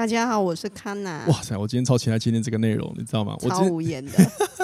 大家好，我是康娜。哇塞，我今天超期待今天这个内容，你知道吗？超无言的，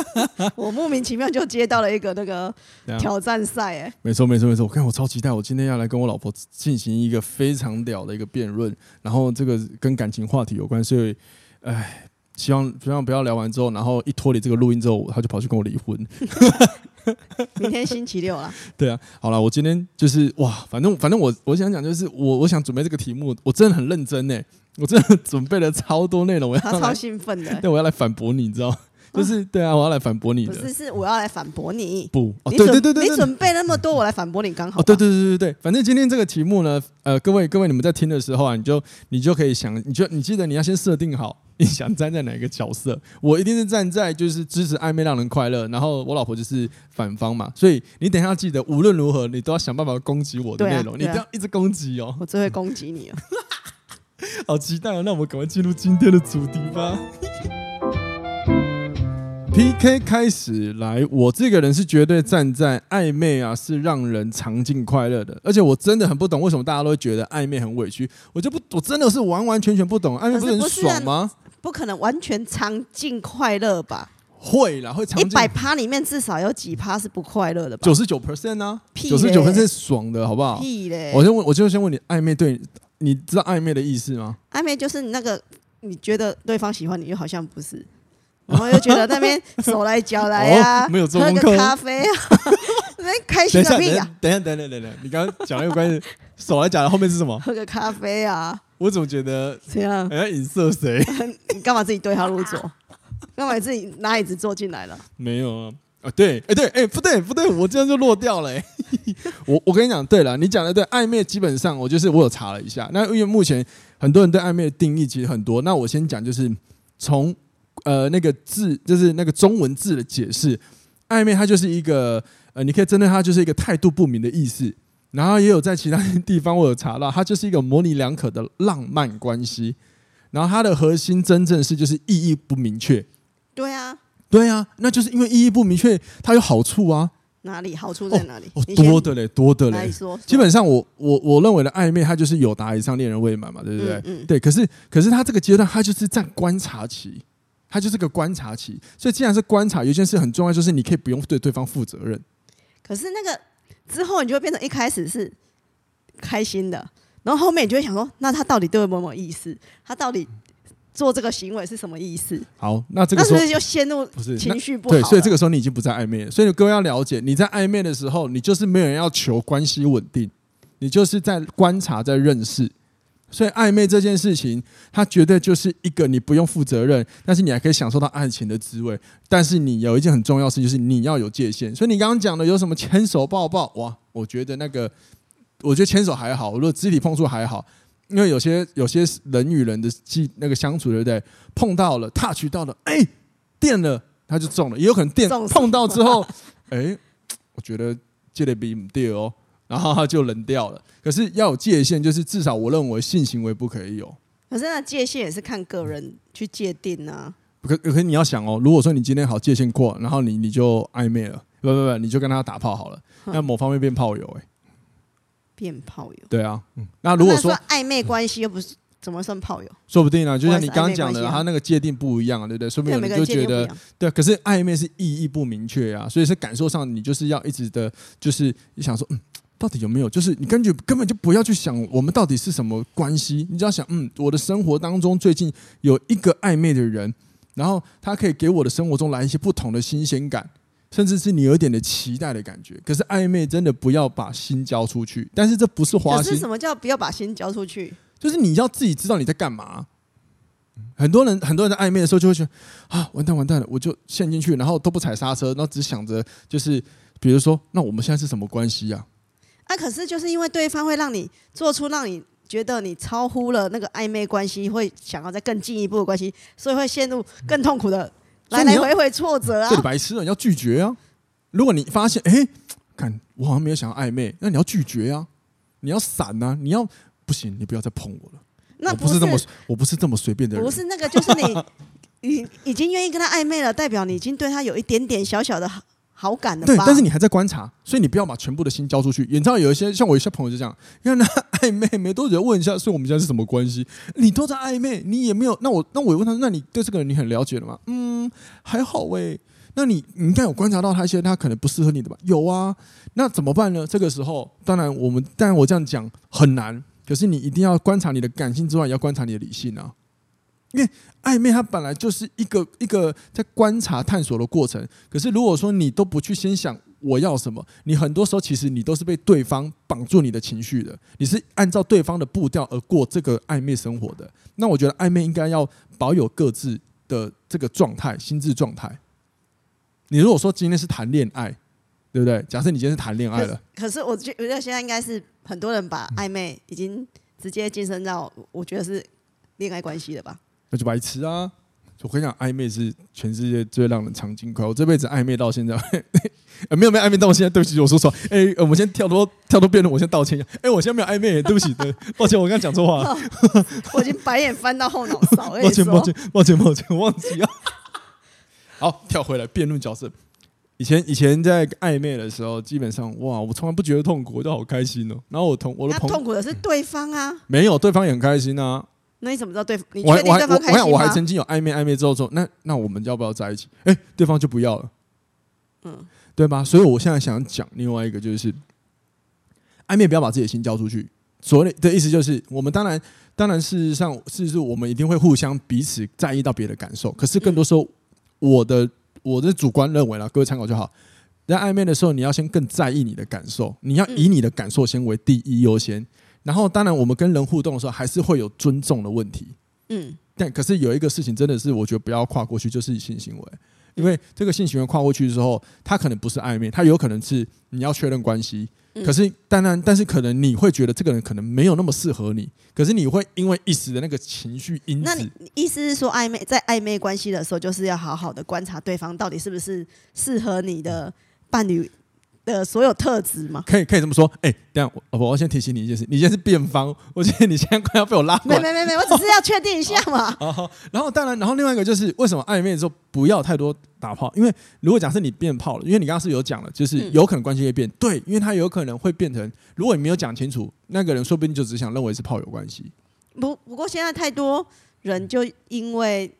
我莫名其妙就接到了一个那个挑战赛，哎，没错没错没错，我看我超期待，我今天要来跟我老婆进行一个非常屌的一个辩论，然后这个跟感情话题有关，所以，哎，希望希望不要聊完之后，然后一脱离这个录音之后，他就跑去跟我离婚。明天星期六了，对啊，好了，我今天就是哇，反正反正我我想讲就是我我想准备这个题目，我真的很认真呢。我真的准备了超多内容，我要他超兴奋的，对，我要来反驳你，你知道？就是对啊，我要来反驳你的。不是，是我要来反驳你。不，哦、你对对对对，你准备那么多，我来反驳你刚好。哦，对对对对对，反正今天这个题目呢，呃，各位各位，你们在听的时候啊，你就你就可以想，你就你记得你要先设定好，你想站在哪个角色。我一定是站在就是支持暧昧让人快乐，然后我老婆就是反方嘛，所以你等一下记得，无论如何你都要想办法攻击我的内容，啊啊、你不要一直攻击哦。我只会攻击你哦。好期待哦！那我们赶快进入今天的主题吧。PK 开始来，我这个人是绝对站在暧昧啊，是让人尝尽快乐的。而且我真的很不懂，为什么大家都会觉得暧昧很委屈？我就不，我真的是完完全全不懂，暧昧不是很爽吗？不可能完全尝尽快乐吧？会啦，会尝尽。一百趴里面至少有几趴是不快乐的吧？九十九 percent 呢？九十九 percent 是爽的，好不好？屁嘞！我先问，我就先问你，暧昧对？你知道暧昧的意思吗？暧昧就是你那个，你觉得对方喜欢你，又好像不是，然后又觉得那边手来脚来呀、啊 哦，没有做喝个咖啡啊，那开心个屁呀！等一下，等等等等，你刚刚讲那个关系，手来脚来后面是什么？喝个咖啡啊！我怎么觉得这样？哎，影射谁？你干嘛自己对号入座？干嘛自己拿椅子坐进来了？没有啊。啊，对，哎，对，哎，不对，不对，我这样就落掉了。我我跟你讲，对了，你讲的对，暧昧基本上我就是我有查了一下，那因为目前很多人对暧昧的定义其实很多，那我先讲就是从呃那个字，就是那个中文字的解释，暧昧它就是一个呃，你可以针对它就是一个态度不明的意思，然后也有在其他 地方我有查到，它就是一个模棱两可的浪漫关系，然后它的核心真正是就是意义不明确。对啊。对啊，那就是因为意义不明确，它有好处啊。哪里好处在哪里？哦，哦多的嘞，多的嘞。基本上我，我我我认为的暧昧，它就是有达以上恋人未满嘛，对不对？嗯，嗯。对，可是可是他这个阶段，他就是在观察期，他就是个观察期。所以既然是观察，有一件事很重要，就是你可以不用对对方负责任。可是那个之后，你就会变成一开始是开心的，然后后面你就会想说，那他到底对我有没有意思？他到底？做这个行为是什么意思？好，那这个时候是不是就陷入不是情绪不好？对，所以这个时候你已经不在暧昧了。所以各位要了解，你在暧昧的时候，你就是没有人要求关系稳定，你就是在观察，在认识。所以暧昧这件事情，它绝对就是一个你不用负责任，但是你还可以享受到爱情的滋味。但是你有一件很重要的事，就是你要有界限。所以你刚刚讲的有什么牵手抱抱？哇，我觉得那个，我觉得牵手还好，如果肢体碰触还好。因为有些有些人与人的际那个相处，对不对？碰到了，touch 到了，哎，电了，他就中了。也有可能电碰到之后，哎，我觉得这得比唔对哦，然后他就冷掉了。可是要有界限，就是至少我认为性行为不可以有。可是那界限也是看个人去界定啊。可可是你要想哦，如果说你今天好界限过，然后你你就暧昧了，不不不，你就跟他打炮好了，那某方面变炮友哎。变炮友，对啊，嗯，那如果说暧昧关系又不是怎么算炮友？说不定呢，就像你刚刚讲的，他那个界定不一样啊，对不对？说不定你就觉得，对，可是暧昧是意义不明确啊，所以是感受上你就是要一直的，就是你想说，嗯，到底有没有？就是你根据根本就不要去想我们到底是什么关系，你只要想，嗯，我的生活当中最近有一个暧昧的人，然后他可以给我的生活中来一些不同的新鲜感。甚至是你有一点的期待的感觉，可是暧昧真的不要把心交出去。但是这不是花心。可是什么叫不要把心交出去？就是你要自己知道你在干嘛。很多人很多人在暧昧的时候就会觉得啊，完蛋完蛋了，我就陷进去，然后都不踩刹车，然后只想着就是，比如说，那我们现在是什么关系呀？啊，可是就是因为对方会让你做出让你觉得你超乎了那个暧昧关系，会想要再更进一步的关系，所以会陷入更痛苦的。来来回回挫折啊，对白痴啊，你要拒绝啊。如果你发现，哎、欸，看我好像没有想要暧昧，那你要拒绝啊，你要闪啊，你要不行，你不要再碰我了。那不是这么，我不是这么随便的人。不是那个，就是你，你已经愿意跟他暧昧了，代表你已经对他有一点点小小的好好感的。对，但是你还在观察，所以你不要把全部的心交出去。你知道有一些像我一些朋友就这样，因为那暧昧没多久问一下，所以我们现在是什么关系？你都在暧昧，你也没有。那我那我问他，那你对这个人你很了解了吗？嗯，还好喂、欸。那你你应该有观察到他一些他可能不适合你的吧？有啊。那怎么办呢？这个时候，当然我们，当然我这样讲很难。可是你一定要观察你的感性之外，也要观察你的理性啊！因为暧昧它本来就是一个一个在观察探索的过程。可是如果说你都不去先想我要什么，你很多时候其实你都是被对方绑住你的情绪的。你是按照对方的步调而过这个暧昧生活的。那我觉得暧昧应该要保有各自的这个状态、心智状态。你如果说今天是谈恋爱，对不对？假设你今天是谈恋爱了，可是我觉我觉得现在应该是。很多人把暧昧已经直接晋升到，我觉得是恋爱关系了吧？那就白痴啊！我跟你讲，暧昧是全世界最让人尝尽快。我这辈子暧昧到现在，呃、没有没有暧昧到现在。对不起，我说错。哎、欸，我们先跳脱跳脱辩论，我先道歉一下。哎、欸，我现在没有暧昧，对不起，对，抱歉，我刚刚讲错话、哦。我已经白眼翻到后脑勺。抱歉，抱歉，抱歉，抱歉，我忘记了。好，跳回来辩论角色。以前以前在暧昧的时候，基本上哇，我从来不觉得痛苦，我都好开心哦。然后我同我的朋友，痛苦的是对方啊，没有，对方也很开心啊。那你怎么知道对方？你确定对方开心吗？我还曾经有暧昧暧昧之后说，那那我们要不要在一起？哎、欸，对方就不要了，嗯，对吧？所以我现在想讲另外一个，就是暧昧不要把自己的心交出去。所谓的意思就是，我们当然当然事实上，事实是我们一定会互相彼此在意到别的感受，可是更多时候我的。我的主观认为啦，各位参考就好。在暧昧的时候，你要先更在意你的感受，你要以你的感受先为第一优先。然后，当然我们跟人互动的时候，还是会有尊重的问题。嗯，但可是有一个事情真的是，我觉得不要跨过去，就是性行为。因为这个性行为跨过去之后，它可能不是暧昧，它有可能是你要确认关系。可是当然，但是可能你会觉得这个人可能没有那么适合你。可是你会因为一时的那个情绪因子，那你意思是说，暧昧在暧昧关系的时候，就是要好好的观察对方到底是不是适合你的伴侣。的所有特质吗？可以，可以这么说。哎、欸，等下我，我要先提醒你一件事，你现在是辩方，我觉得你现在快要被我拉过来。没没没没，我只是要确定一下嘛。好，好，然后当然，然后另外一个就是为什么暧昧的时候不要太多打炮？因为如果假设你变炮了，因为你刚刚是有讲了，就是有可能关系会变。嗯、对，因为他有可能会变成，如果你没有讲清楚，那个人说不定就只想认为是炮友关系。不，不过现在太多人就因为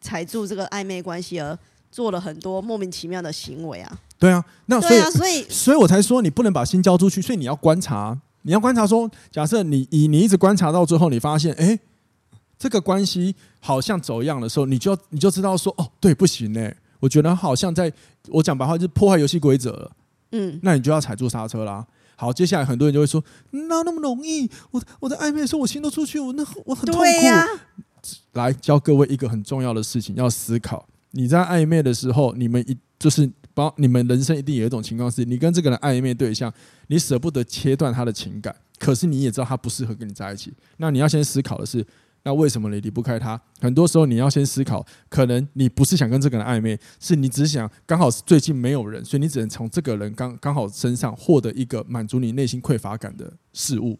踩住这个暧昧关系而做了很多莫名其妙的行为啊。对啊，那所以、啊、所以所以我才说你不能把心交出去，所以你要观察，你要观察说，假设你你你一直观察到最后，你发现哎，这个关系好像走样的时候，你就要你就知道说哦，对，不行呢。我觉得好像在我讲白话就是破坏游戏规则了，嗯，那你就要踩住刹车啦。好，接下来很多人就会说，哪那么容易？我我在暧昧的时候，我心都出去，我那我很痛苦。啊、来教各位一个很重要的事情，要思考，你在暧昧的时候，你们一就是。包你们人生一定有一种情况是，你跟这个人暧昧对象，你舍不得切断他的情感，可是你也知道他不适合跟你在一起。那你要先思考的是，那为什么你离不开他？很多时候你要先思考，可能你不是想跟这个人暧昧，是你只想刚好是最近没有人，所以你只能从这个人刚刚好身上获得一个满足你内心匮乏感的事物。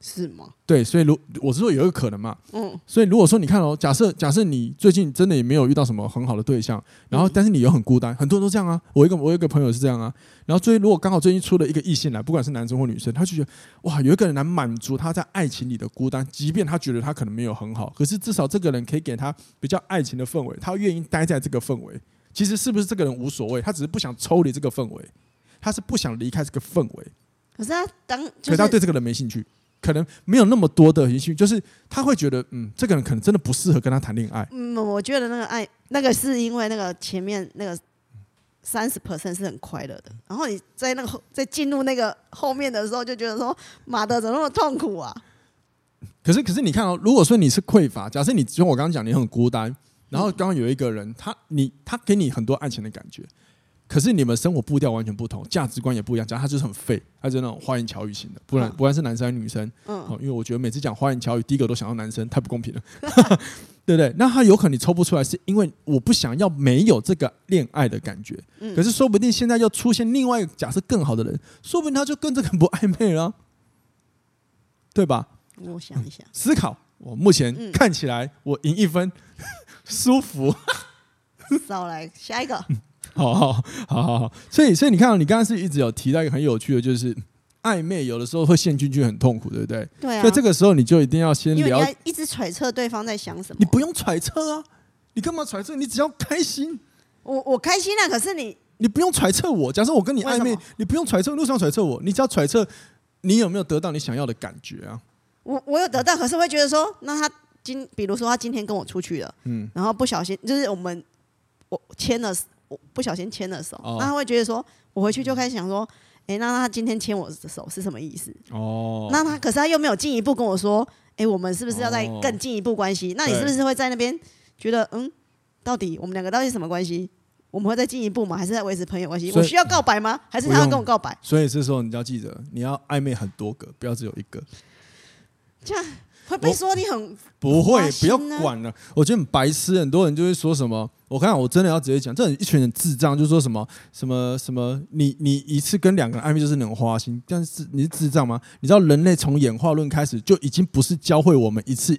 是吗？对，所以如我是说有一个可能嘛，嗯，所以如果说你看哦，假设假设你最近真的也没有遇到什么很好的对象，然后但是你又很孤单，很多人都这样啊。我一个我有一个朋友是这样啊，然后最如果刚好最近出了一个异性来，不管是男生或女生，他就觉得哇，有一个人来满足他在爱情里的孤单，即便他觉得他可能没有很好，可是至少这个人可以给他比较爱情的氛围，他愿意待在这个氛围。其实是不是这个人无所谓，他只是不想抽离这个氛围，他是不想离开这个氛围。可是他当，可是他对这个人没兴趣。可能没有那么多的兴趣，就是他会觉得，嗯，这个人可能真的不适合跟他谈恋爱。嗯，我觉得那个爱，那个是因为那个前面那个三十 percent 是很快乐的，然后你在那个在进入那个后面的时候，就觉得说，妈的，怎么那么痛苦啊？可是，可是你看哦，如果说你是匮乏，假设你就我刚刚讲，你很孤单，然后刚刚有一个人，他你他给你很多爱情的感觉，可是你们生活步调完全不同，价值观也不一样。讲他就是很废，他就是那种花言巧语型的，不然、嗯、不管是男生还是女生，嗯，因为我觉得每次讲花言巧语，第一个都想到男生，太不公平了，对不对？那他有可能你抽不出来，是因为我不想要没有这个恋爱的感觉。嗯，可是说不定现在又出现另外一个假设更好的人，说不定他就跟这个不暧昧了，对吧？我想一想，思考。我目前看起来我赢一分，嗯、舒服。少来下一个。好好好好好，所以所以你看，你刚刚是一直有提到一个很有趣的，就是暧昧有的时候会陷进去很痛苦，对不对？对啊。所以这个时候你就一定要先聊，一直揣测对方在想什么。你不用揣测啊，你干嘛揣测？你只要开心。我我开心啊，可是你你不用揣测我。假设我跟你暧昧，你不用揣测，路上揣测我？你只要揣测你有没有得到你想要的感觉啊？我我有得到，可是会觉得说，那他今比如说他今天跟我出去了，嗯，然后不小心就是我们我签了。我不小心牵了手，那他会觉得说，我回去就开始想说，哎，那他今天牵我的手是什么意思？哦，那他可是他又没有进一步跟我说，哎，我们是不是要再更进一步关系？那你是不是会在那边觉得，嗯，到底我们两个到底什么关系？我们会再进一步吗？还是在维持朋友关系？我需要告白吗？还是他要跟我告白？所以这时候你要记得，你要暧昧很多个，不要只有一个。这样。会不会说你很不会？不要管了。我觉得很白痴，很多人就会说什么。我看我真的要直接讲，这一群人智障，就说什么什么什么。你你一次跟两个人暧昧就是那种花心，但是你是智障吗？你知道人类从演化论开始就已经不是教会我们一次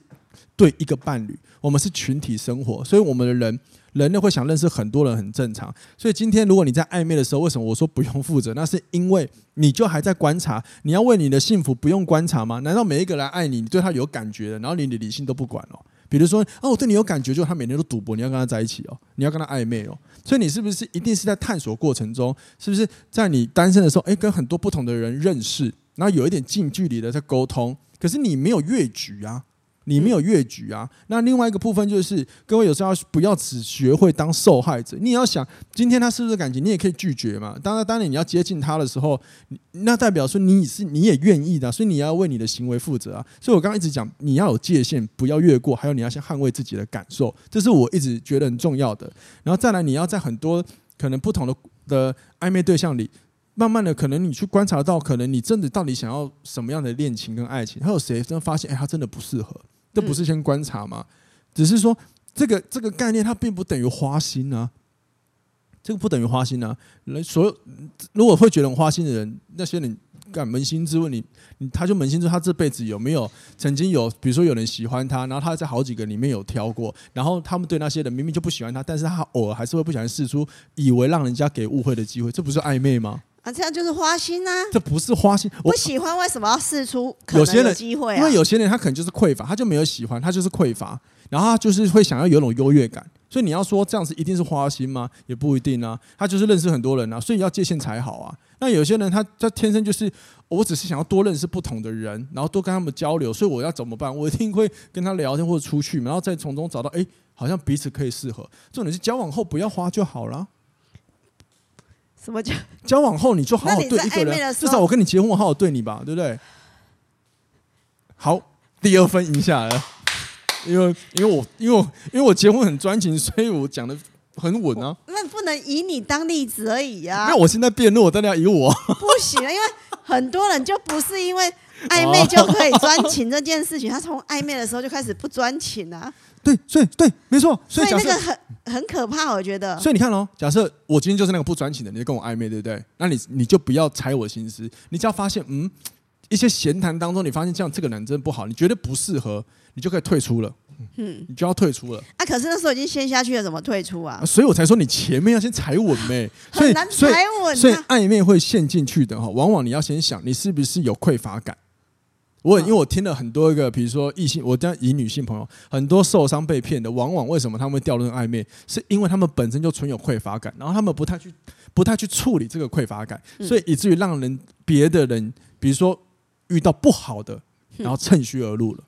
对一个伴侣，我们是群体生活，所以我们的人。人类会想认识很多人很正常，所以今天如果你在暧昧的时候，为什么我说不用负责？那是因为你就还在观察，你要为你的幸福不用观察吗？难道每一个人爱你，你对他有感觉的，然后你的理性都不管哦？比如说，哦，我对你有感觉，就他每天都赌博，你要跟他在一起哦，你要跟他暧昧哦，所以你是不是一定是在探索过程中，是不是在你单身的时候，诶，跟很多不同的人认识，然后有一点近距离的在沟通，可是你没有越矩啊？你没有越矩啊！那另外一个部分就是，各位有时候不要只学会当受害者？你也要想，今天他是不是感情，你也可以拒绝嘛。当然，当然你要接近他的时候，那代表说你是你也愿意的，所以你要为你的行为负责啊。所以我刚刚一直讲，你要有界限，不要越过，还有你要先捍卫自己的感受，这是我一直觉得很重要的。然后再来，你要在很多可能不同的的暧昧对象里，慢慢的，可能你去观察到，可能你真的到底想要什么样的恋情跟爱情，还有谁真的发现，哎，他真的不适合。这不是先观察吗？只是说这个这个概念，它并不等于花心啊。这个不等于花心啊。人所有如果会觉得花心的人，那些人敢扪心自问你，你他就扪心自问他这辈子有没有曾经有，比如说有人喜欢他，然后他在好几个里面有挑过，然后他们对那些人明明就不喜欢他，但是他偶尔还是会不小心试出，以为让人家给误会的机会，这不是暧昧吗？啊，这样就是花心啊！这不是花心，我不喜欢为什么要试出可能的机会啊？因为有些人他可能就是匮乏，他就没有喜欢，他就是匮乏，然后他就是会想要有种优越感。所以你要说这样子一定是花心吗？也不一定啊。他就是认识很多人啊，所以要界限才好啊。那有些人他他天生就是，我只是想要多认识不同的人，然后多跟他们交流，所以我要怎么办？我一定会跟他聊天或者出去，然后再从中找到，哎，好像彼此可以适合。重点是交往后不要花就好了。什么叫交往后你就好好对一个人？至少我跟你结婚，我好好对你吧，对不对？好，第二分赢下来了，因为因为我因为我因为我结婚很专情，所以我讲的很稳啊。那不能以你当例子而已啊！那我现在辩论，我当然要以我。不行啊，因为很多人就不是因为暧昧就可以专情这件事情，他从暧昧的时候就开始不专情啊。对，所以对，没错。所以，那个很很可怕，我觉得。所以你看哦，假设我今天就是那个不专情的，你就跟我暧昧，对不对？那你你就不要猜我心思，你只要发现，嗯，一些闲谈当中，你发现这样这个男真不好，你觉得不适合，你就可以退出了。嗯，你就要退出了。啊，可是那时候已经陷下去了，怎么退出啊？所以我才说你前面要先踩稳呗。很难踩稳啊。所以暧昧会陷进去的哈，往往你要先想，你是不是有匮乏感。我因为我听了很多一个，比如说异性，我这样以女性朋友，很多受伤被骗的，往往为什么他们会掉入暧昧，是因为他们本身就存有匮乏感，然后他们不太去不太去处理这个匮乏感，所以以至于让人别的人，比如说遇到不好的，然后趁虚而入了。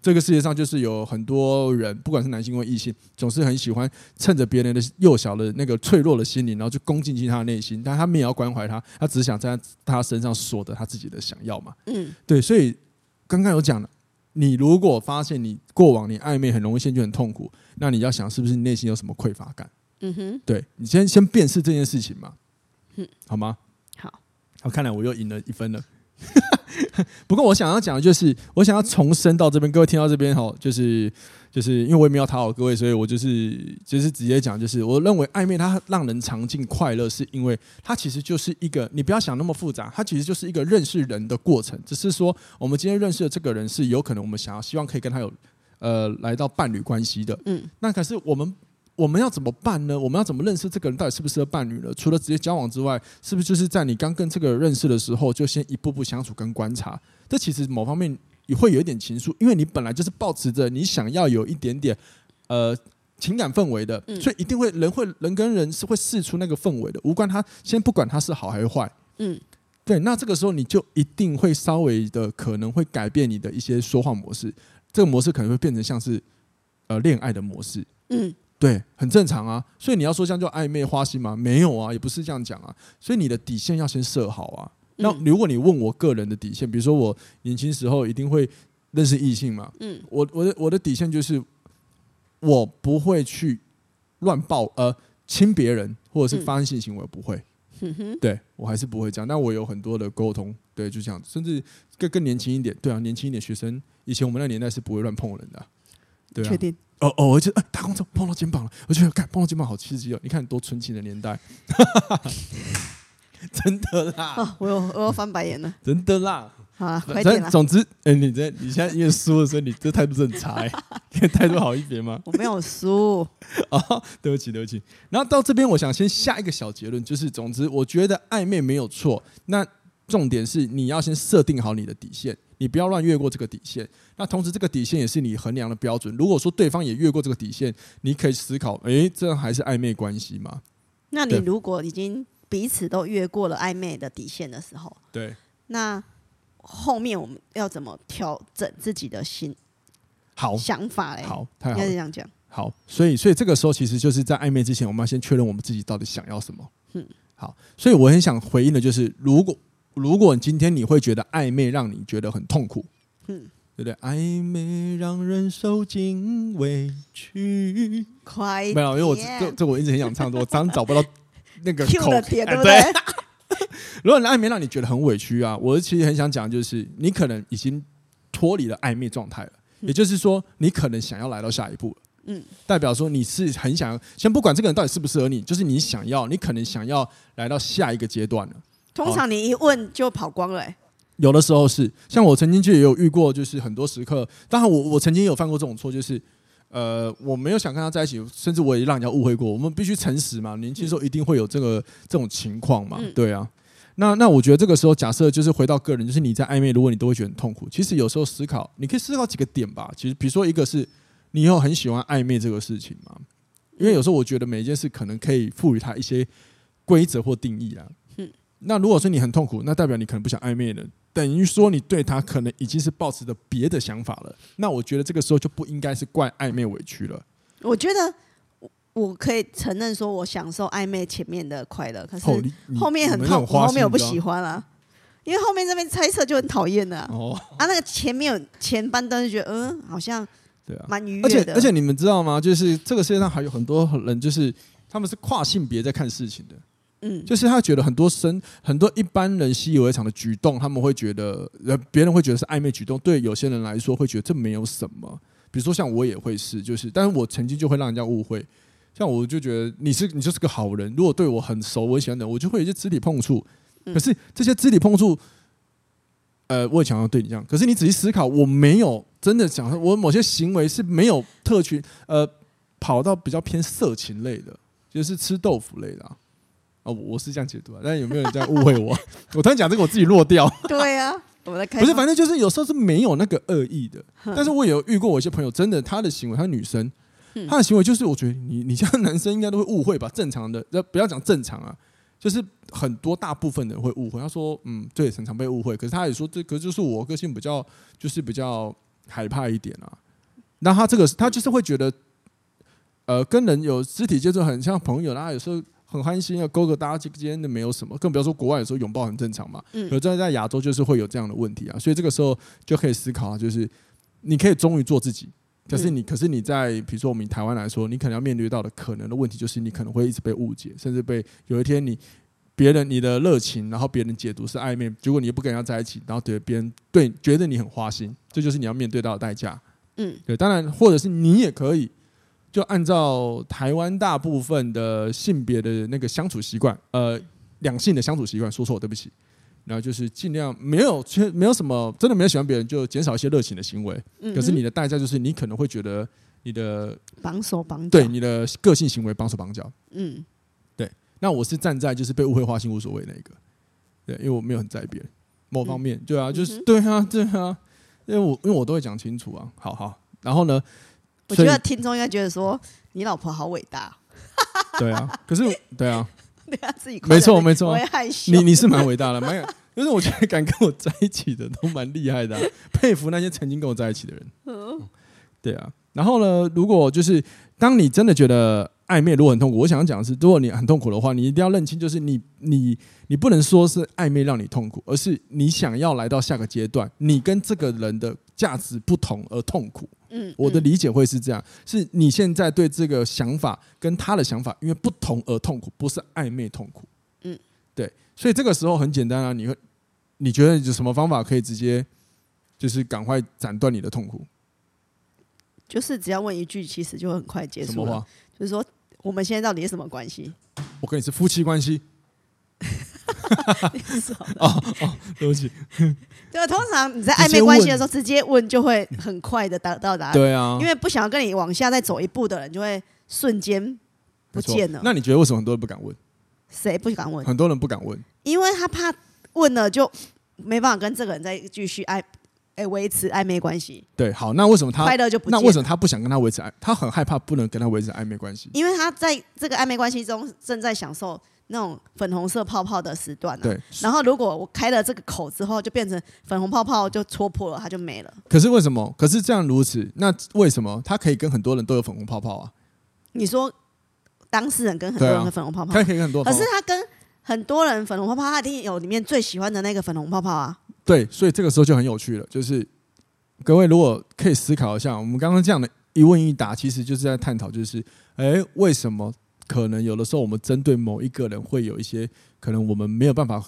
这个世界上就是有很多人，不管是男性或异性，总是很喜欢趁着别人的幼小的那个脆弱的心灵，然后去攻进去他的内心，但他们也要关怀他，他只想在他身上索得他自己的想要嘛。嗯，对，所以。刚刚有讲了，你如果发现你过往你暧昧很容易陷入很痛苦，那你要想是不是你内心有什么匮乏感？嗯哼，对你先先辨识这件事情嘛，嗯，好吗？好，好，看来我又赢了一分了。不过我想要讲的就是，我想要重申到这边，各位听到这边哈，就是就是因为我也没有讨好各位，所以我就是就是直接讲，就是我认为暧昧它让人尝尽快乐，是因为它其实就是一个，你不要想那么复杂，它其实就是一个认识人的过程。只是说，我们今天认识的这个人是有可能我们想要希望可以跟他有呃来到伴侣关系的，嗯，那可是我们。我们要怎么办呢？我们要怎么认识这个人到底适不适合伴侣呢？除了直接交往之外，是不是就是在你刚跟这个人认识的时候，就先一步步相处跟观察？这其实某方面也会有一点情愫，因为你本来就是保持着你想要有一点点呃情感氛围的，所以一定会人会人跟人是会试出那个氛围的，无关他先不管他是好还是坏，嗯，对，那这个时候你就一定会稍微的可能会改变你的一些说话模式，这个模式可能会变成像是呃恋爱的模式，嗯。对，很正常啊。所以你要说这样叫暧昧花心吗？没有啊，也不是这样讲啊。所以你的底线要先设好啊。那如果你问我个人的底线，比如说我年轻时候一定会认识异性嘛。嗯，我我的我的底线就是我不会去乱抱呃亲别人或者是发生性行为，不会。对我还是不会这样。但我有很多的沟通，对，就这样。甚至更更年轻一点，对啊，年轻一点学生，以前我们那年代是不会乱碰人的啊。对啊。确定。哦哦，我觉得哎，大公车碰到肩膀了，我觉得看碰到肩膀好刺激哦！你看多纯情的年代，真的啦！哦，我有我要翻白眼了，真的啦！好了，快点啦！总之，哎，你这你现在因为输的时候，你这态度是很差哎，态度好一点吗？我没有输哦，对不起对不起。然后到这边，我想先下一个小结论，就是总之，我觉得暧昧没有错，那重点是你要先设定好你的底线。你不要乱越过这个底线。那同时，这个底线也是你衡量的标准。如果说对方也越过这个底线，你可以思考：诶，这还是暧昧关系吗？那你如果已经彼此都越过了暧昧的底线的时候，对，那后面我们要怎么调整自己的心？好想法嘞，好，太好了，应该是这样讲。好，所以，所以这个时候其实就是在暧昧之前，我们要先确认我们自己到底想要什么。嗯，好，所以我很想回应的就是，如果。如果今天你会觉得暧昧让你觉得很痛苦，嗯，对不对？暧昧让人受尽委屈，快没有，因为我这这我一直很想唱，我常找不到 那个口的点，对不对？如果暧昧让你觉得很委屈啊，我其实很想讲，就是你可能已经脱离了暧昧状态了，也就是说，你可能想要来到下一步了，嗯，代表说你是很想要，先不管这个人到底适不适合你，就是你想要，你可能想要来到下一个阶段了。通常你一问就跑光了，欸，有的时候是像我曾经就也有遇过，就是很多时刻。当然，我我曾经有犯过这种错，就是呃，我没有想跟他在一起，甚至我也让人家误会过。我们必须诚实嘛，年轻时候一定会有这个这种情况嘛，对啊。那那我觉得这个时候，假设就是回到个人，就是你在暧昧，如果你都会觉得很痛苦，其实有时候思考，你可以思考几个点吧。其实，比如说一个是你有很喜欢暧昧这个事情嘛，因为有时候我觉得每一件事可能可以赋予它一些规则或定义啊。那如果说你很痛苦，那代表你可能不想暧昧了，等于说你对他可能已经是抱持着别的想法了。那我觉得这个时候就不应该是怪暧昧委屈了。我觉得我可以承认说，我享受暧昧前面的快乐，可是后面很痛苦，后面我不喜欢啊，因为后面这边猜测就很讨厌了。哦，啊，那个前面有前半段就觉得，嗯，好像对啊，蛮愉悦的。而且而且你们知道吗？就是这个世界上还有很多人，就是他们是跨性别在看事情的。嗯，就是他觉得很多生很多一般人习以为常的举动，他们会觉得呃别人会觉得是暧昧举动，对有些人来说会觉得这没有什么。比如说像我也会是，就是但是我曾经就会让人家误会，像我就觉得你是你就是个好人，如果对我很熟我喜欢的，我就会有一些肢体碰触。可是这些肢体碰触，呃，我也想要对你这样。可是你仔细思考，我没有真的想，我某些行为是没有特权，呃，跑到比较偏色情类的，就是吃豆腐类的啊。哦，我是这样解读啊，但是有没有人这样误会我？我突然讲这个，我自己落掉。对啊，我在看。不是，反正就是有时候是没有那个恶意的。但是我有遇过我一些朋友，真的他的行为，他女生，他的行为就是我觉得你你像男生应该都会误会吧？正常的，要不要讲正常啊？就是很多大部分的人会误会。他说，嗯，对，常常被误会。可是他也说，这可是就是我个性比较，就是比较害怕一点啊。那他这个他就是会觉得，呃，跟人有肢体接触很像朋友，然后有时候。很欢心，要勾个搭之间的没有什么，更不要说国外有时候拥抱很正常嘛。嗯，可在在亚洲就是会有这样的问题啊，所以这个时候就可以思考啊，就是你可以忠于做自己，可是你，可是你在比如说我们台湾来说，你可能要面对到的可能的问题就是你可能会一直被误解，甚至被有一天你别人你的热情，然后别人解读是暧昧，结果你又不跟人家在一起，然后对别人对觉得你很花心，这就是你要面对到的代价。嗯，对，当然或者是你也可以就按照台湾大部分的性别的那个相处习惯，呃，两性的相处习惯，说错，对不起。然后就是尽量没有，其实没有什么，真的没有喜欢别人，就减少一些热情的行为。嗯、可是你的代价就是你可能会觉得你的绑手绑脚，对你的个性行为绑手绑脚。嗯，对。那我是站在就是被误会花心无所谓那个，对，因为我没有很在意别人某方面，嗯、对啊，就是、嗯、对啊，对啊，因为我因为我都会讲清楚啊。好好，然后呢，我觉得听众应该觉得说你老婆好伟大。对啊，可是对啊。对啊自己没错没错。你你是蛮伟大的，蛮有，就是我觉得敢跟我在一起的都蛮厉害的，啊，佩服那些曾经跟我在一起的人。嗯，对啊。然后呢，如果就是当你真的觉得暧昧如果很痛苦，我想要讲的是，如果你很痛苦的话，你一定要认清，就是你你你不能说是暧昧让你痛苦，而是你想要来到下个阶段，你跟这个人的价值不同而痛苦。嗯，我的理解会是这样，是你现在对这个想法跟他的想法因为不同而痛苦，不是暧昧痛苦。嗯，对，所以这个时候很简单啊，你会你觉得有什么方法可以直接就是赶快斩断你的痛苦？就是只要问一句，其实就很快结束了。就是说，我们现在到底是什么关系？我跟你是夫妻关系。哦哦，对不起。对啊，通常你在暧昧关系的时候，直接问就会很快的得到答案。对啊，因为不想要跟你往下再走一步的人，就会瞬间不见了。那你觉得为什么很多人不敢问？谁不敢问？很多人不敢问，因为他怕问了就没办法跟这个人再继续暧哎维持暧昧关系。对，好，那为什么他快乐就不？那为什么他不想跟他维持暧？他很害怕不能跟他维持暧昧关系，因为他在这个暧昧关系中正在享受。那种粉红色泡泡的时段，对。然后如果我开了这个口之后，就变成粉红泡泡就戳破了，它就没了。可是为什么？可是这样如此，那为什么他可以跟很多人都有粉红泡泡啊？你说当事人跟很多人的粉红泡泡，他可以跟很多，可是他跟很多人粉红泡泡，他一定有里面最喜欢的那个粉红泡泡啊。对，所以这个时候就很有趣了，就是各位如果可以思考一下，我们刚刚这样的一问一答，其实就是在探讨，就是哎，为什么？可能有的时候，我们针对某一个人会有一些可能我们没有办法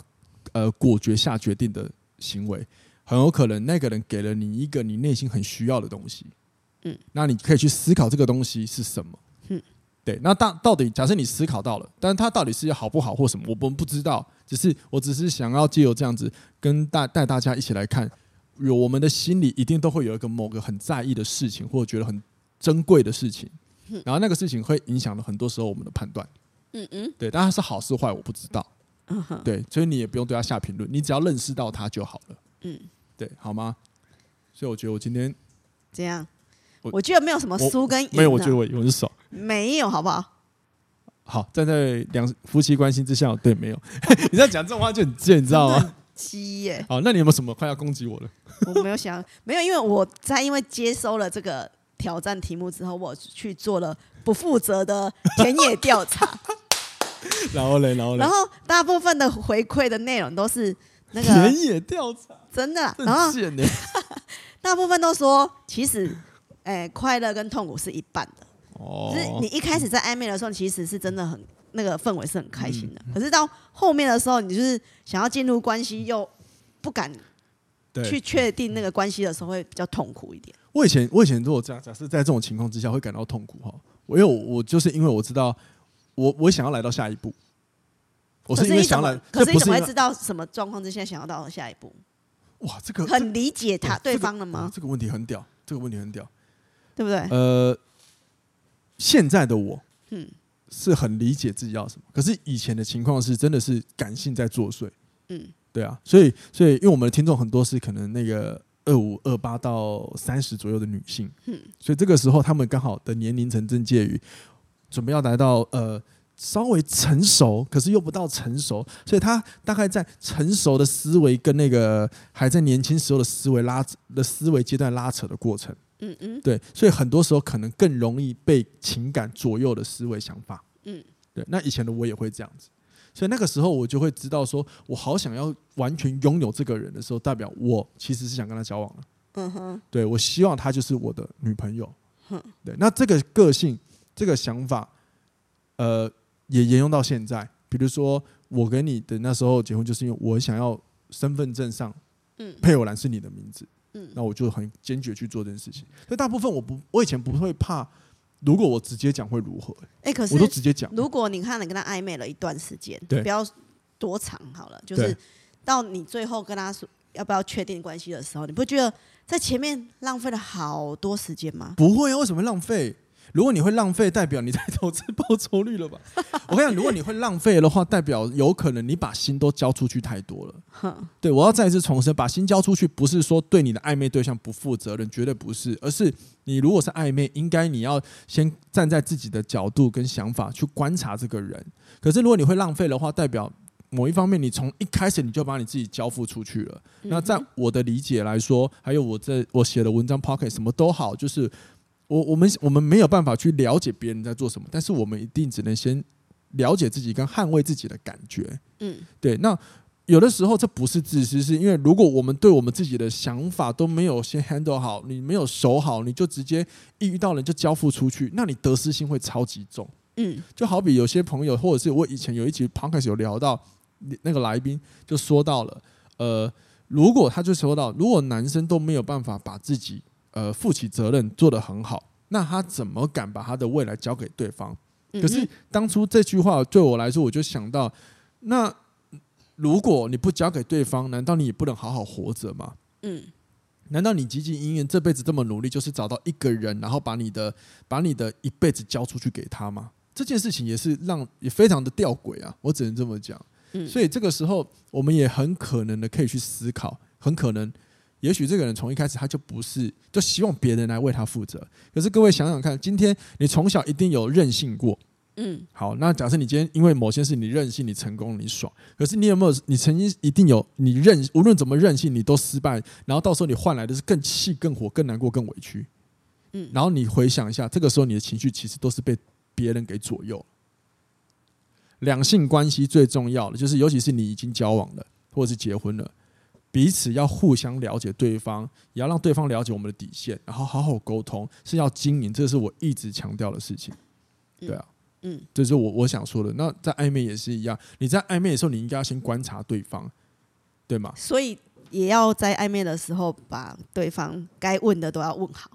呃果决下决定的行为，很有可能那个人给了你一个你内心很需要的东西，嗯，那你可以去思考这个东西是什么，嗯，对，那到到底假设你思考到了，但是它到底是好不好或什么，我们不知道，只是我只是想要借由这样子跟大带大家一起来看，有我们的心里一定都会有一个某个很在意的事情，或者觉得很珍贵的事情。然后那个事情会影响了很多时候我们的判断，嗯嗯，对，但它是好是坏我不知道，嗯哼，对，所以你也不用对他下评论，你只要认识到他就好了，嗯，对，好吗？所以我觉得我今天这样，我觉得没有什么输跟赢，没有，我觉得我我是爽，没有，好不好？好，站在两夫妻关系之下，对，没有，你在讲这种话就很贱，你知道吗？鸡耶，好，那你有没有什么快要攻击我了？我没有想，没有，因为我在因为接收了这个。挑战题目之后，我去做了不负责的田野调查。然后嘞，然后嘞，然后大部分的回馈的内容都是那个田野调查，真的。然后 大部分都说，其实，哎、欸，快乐跟痛苦是一半的。哦，就是你一开始在暧昧的时候，其实是真的很那个氛围是很开心的。嗯、可是到后面的时候，你就是想要进入关系，又不敢去确定那个关系的时候，会比较痛苦一点。我以前，我以前如果这样，假设在这种情况之下会感到痛苦哈，我因为我就是因为我知道，我我想要来到下一步，我是因为想来，可是你怎么会知道什么状况之下想要到下一步？哇，这个很理解他对方了吗？这个问题很屌，这个问题很屌，对不对？呃，现在的我，嗯，是很理解自己要什么，可是以前的情况是真的是感性在作祟，嗯，对啊，所以所以因为我们的听众很多是可能那个。二五二八到三十左右的女性，嗯，所以这个时候他们刚好的年龄层正介于准备要来到呃稍微成熟，可是又不到成熟，所以他大概在成熟的思维跟那个还在年轻时候的思维拉的思维阶段拉扯的过程，嗯嗯，对，所以很多时候可能更容易被情感左右的思维想法，嗯，对，那以前的我也会这样子。所以那个时候我就会知道，说我好想要完全拥有这个人的时候，代表我其实是想跟他交往了。嗯哼，对，我希望他就是我的女朋友，对，那这个个性、这个想法，呃，也沿用到现在。比如说，我跟你的那时候结婚，就是因为我想要身份证上，配偶栏是你的名字，嗯，那我就很坚决去做这件事情。所以大部分我不，我以前不会怕，如果我直接讲会如何？哎，可是我都直接讲。如果你看你跟他暧昧了一段时间，对，不要多长好了，就是到你最后跟他说要不要确定关系的时候，你不觉得在前面浪费了好多时间吗？不会啊，为什么浪费？如果你会浪费，代表你在投资报酬率了吧？我跟你讲，如果你会浪费的话，代表有可能你把心都交出去太多了。对，我要再一次重申，把心交出去不是说对你的暧昧对象不负责任，绝对不是，而是你如果是暧昧，应该你要先站在自己的角度跟想法去观察这个人。可是如果你会浪费的话，代表某一方面你从一开始你就把你自己交付出去了。那在我的理解来说，还有我在我写的文章、Podcast 什么都好，就是。我我们我们没有办法去了解别人在做什么，但是我们一定只能先了解自己跟捍卫自己的感觉。嗯，对。那有的时候这不是自私，是因为如果我们对我们自己的想法都没有先 handle 好，你没有守好，你就直接一遇到人就交付出去，那你得失心会超级重。嗯，就好比有些朋友，或者是我以前有一集 podcast 有聊到那个来宾就说到了，呃，如果他就说到，如果男生都没有办法把自己呃，负起责任做得很好，那他怎么敢把他的未来交给对方？可是当初这句话对我来说，我就想到，那如果你不交给对方，难道你也不能好好活着吗？嗯，难道你汲汲营营这辈子这么努力，就是找到一个人，然后把你的把你的一辈子交出去给他吗？这件事情也是让也非常的吊诡啊，我只能这么讲。所以这个时候，我们也很可能的可以去思考，很可能。也许这个人从一开始他就不是，就希望别人来为他负责。可是各位想想看，今天你从小一定有任性过，嗯，好，那假设你今天因为某些事你任性，你成功，你爽。可是你有没有？你曾经一定有你任，无论怎么任性，你都失败，然后到时候你换来的是更气、更火、更难过、更委屈。嗯，然后你回想一下，这个时候你的情绪其实都是被别人给左右。两性关系最重要的就是，尤其是你已经交往了，或者是结婚了。彼此要互相了解对方，也要让对方了解我们的底线，然后好好沟通，是要经营，这是我一直强调的事情。对啊，嗯，这是我我想说的。那在暧昧也是一样，你在暧昧的时候，你应该要先观察对方，对吗？所以也要在暧昧的时候，把对方该问的都要问好。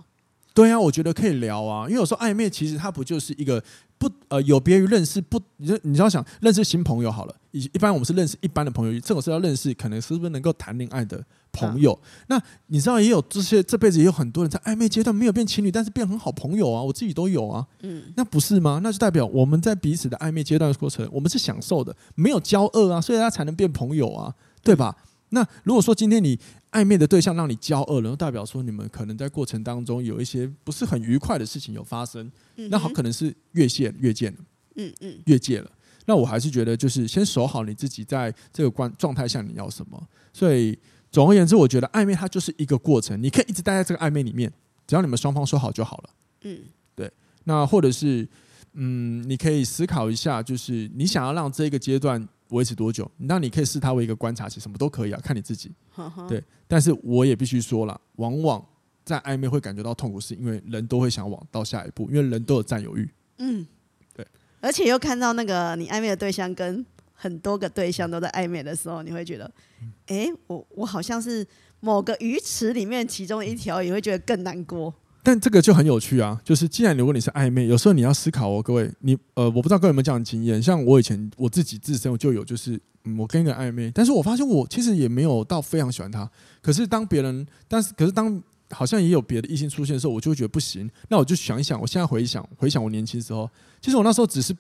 对啊，我觉得可以聊啊，因为有时候暧昧其实它不就是一个。不，呃，有别于认识不，你你要想认识新朋友好了。一一般我们是认识一般的朋友，这种是要认识，可能是不是能够谈恋爱的朋友？啊、那你知道也有这些，这辈子也有很多人在暧昧阶段没有变情侣，但是变很好朋友啊，我自己都有啊。嗯，那不是吗？那就代表我们在彼此的暧昧阶段的过程，我们是享受的，没有交恶啊，所以他才能变朋友啊，对吧？嗯、那如果说今天你暧昧的对象让你骄傲了，然后代表说你们可能在过程当中有一些不是很愉快的事情有发生，那好可能是越线越界了，嗯嗯，越界了。那我还是觉得就是先守好你自己在这个关状态下你要什么。所以总而言之，我觉得暧昧它就是一个过程，你可以一直待在这个暧昧里面，只要你们双方说好就好了。嗯，对。那或者是嗯，你可以思考一下，就是你想要让这个阶段。维持多久？那你可以视它为一个观察期，什么都可以啊，看你自己。呵呵对，但是我也必须说了，往往在暧昧会感觉到痛苦，是因为人都会想往到下一步，因为人都有占有欲。嗯，对。而且又看到那个你暧昧的对象跟很多个对象都在暧昧的时候，你会觉得，哎、欸，我我好像是某个鱼池里面其中一条，也会觉得更难过。但这个就很有趣啊，就是既然如果你是暧昧，有时候你要思考哦，各位，你呃，我不知道各位有没有这样的经验，像我以前我自己自身我就有，就是、嗯、我跟一个暧昧，但是我发现我其实也没有到非常喜欢他，可是当别人，但是可是当好像也有别的异性出现的时候，我就会觉得不行，那我就想一想，我现在回想回想我年轻时候，其实我那时候只是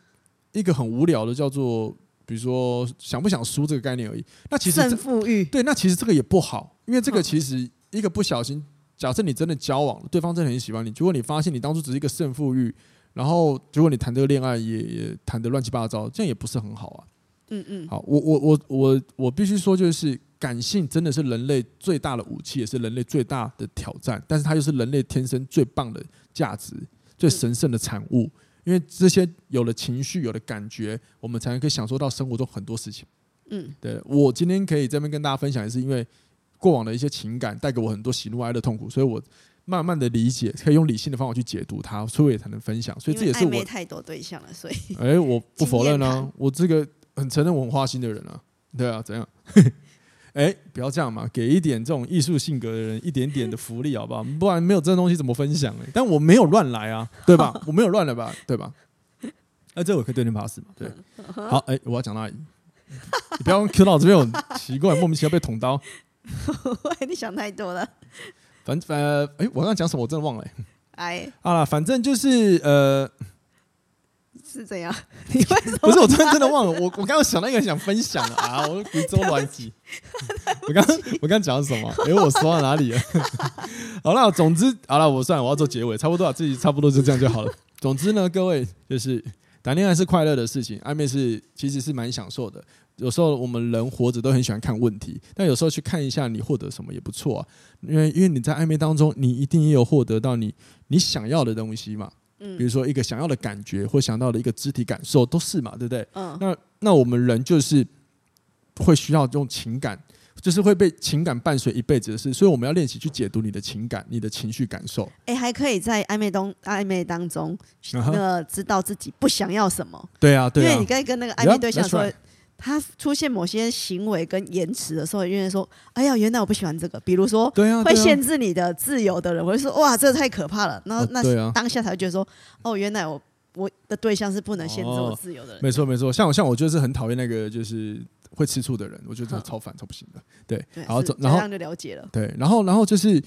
一个很无聊的叫做，比如说想不想输这个概念而已，那其实胜负欲，对，那其实这个也不好，因为这个其实一个不小心。假设你真的交往了，对方真的很喜欢你，结果你发现你当初只是一个胜负欲，然后结果你谈这个恋爱也也谈得乱七八糟，这样也不是很好啊。嗯嗯。好，我我我我我必须说，就是感性真的是人类最大的武器，也是人类最大的挑战，但是它又是人类天生最棒的价值、最神圣的产物。因为这些有了情绪、有了感觉，我们才能可以享受到生活中很多事情。嗯，对，我今天可以这边跟大家分享，也是因为。过往的一些情感带给我很多喜怒哀乐痛苦，所以我慢慢的理解，可以用理性的方法去解读它，所以也才能分享。所以这也是我没太多对象了，所以 哎、欸，我不 否认啊，我这个很承认我很花心的人啊，对啊，怎样？哎、欸，不要这样嘛，给一点这种艺术性格的人一点点的福利好不好？不然没有这东西怎么分享哎？但我没有乱来啊，对吧？我没有乱来吧，对吧？哎、欸，这我可以对天发誓嘛？对，好，哎、欸，我要讲哪里？你不要 Q 到这边，有奇怪，莫名其妙被捅刀。你想太多了。反反呃，哎、欸，我刚刚讲什么？我真的忘了、欸。哎，好了，反正就是呃，是怎样。你为什么？不是，我真的真的忘了。我我刚刚想到一个想分享的啊，我贵州乱记。我刚我刚讲什么？哎、欸，我说到哪里了？好了，总之好了，我算了，我要做结尾，差不多啊，自己差不多就这样就好了。总之呢，各位就是。谈恋爱是快乐的事情，暧昧是其实是蛮享受的。有时候我们人活着都很喜欢看问题，但有时候去看一下你获得什么也不错啊。因为因为你在暧昧当中，你一定也有获得到你你想要的东西嘛。嗯，比如说一个想要的感觉，或想到的一个肢体感受，都是嘛，对不对？嗯。那那我们人就是会需要用情感。就是会被情感伴随一辈子的事，所以我们要练习去解读你的情感、你的情绪感受。哎、欸，还可以在暧昧当暧昧当中，那个知道自己不想要什么。对啊，对啊。因为你刚才跟那个暧昧对象说，他出现某些行为跟言辞的时候，因为说，哎呀，原来我不喜欢这个。比如说，对啊，会限制你的自由的人，我就说，哇，这个太可怕了。然后那当下才会觉得说，哦，原来我我的对象是不能限制我自由的人。没错，没错。像我，像我就是很讨厌那个，就是。会吃醋的人，我觉得超烦、超不行的。对，然后然后就了解了。对，然后然后就是，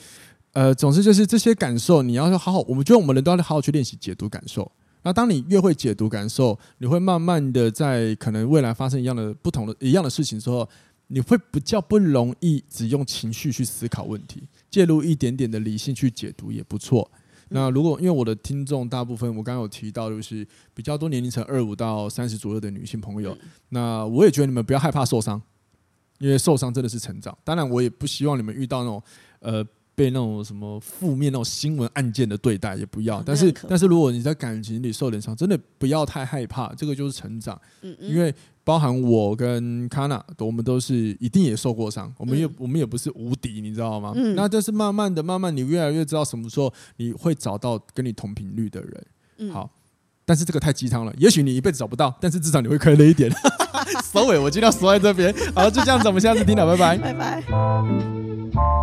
呃，总之就是这些感受，你要好好，我们觉得我们人都要好好去练习解读感受。那当你越会解读感受，你会慢慢的在可能未来发生一样的不同的一样的事情之后，你会比较不容易只用情绪去思考问题，介入一点点的理性去解读也不错。那如果因为我的听众大部分，我刚刚有提到，就是比较多年龄层二五到三十左右的女性朋友，那我也觉得你们不要害怕受伤，因为受伤真的是成长。当然，我也不希望你们遇到那种呃被那种什么负面那种新闻案件的对待，也不要。但是，但是如果你在感情里受点伤，真的不要太害怕，这个就是成长。因为。包含我跟 Kana，我们都是一定也受过伤，我们也我们也不是无敌，你知道吗？嗯、那就是慢慢的、慢慢，你越来越知道什么时候你会找到跟你同频率的人。嗯、好，但是这个太鸡汤了，也许你一辈子找不到，但是至少你会快乐一点。收尾，我今天要说在这边，好，就这样子，我们下次听了，拜拜，拜拜。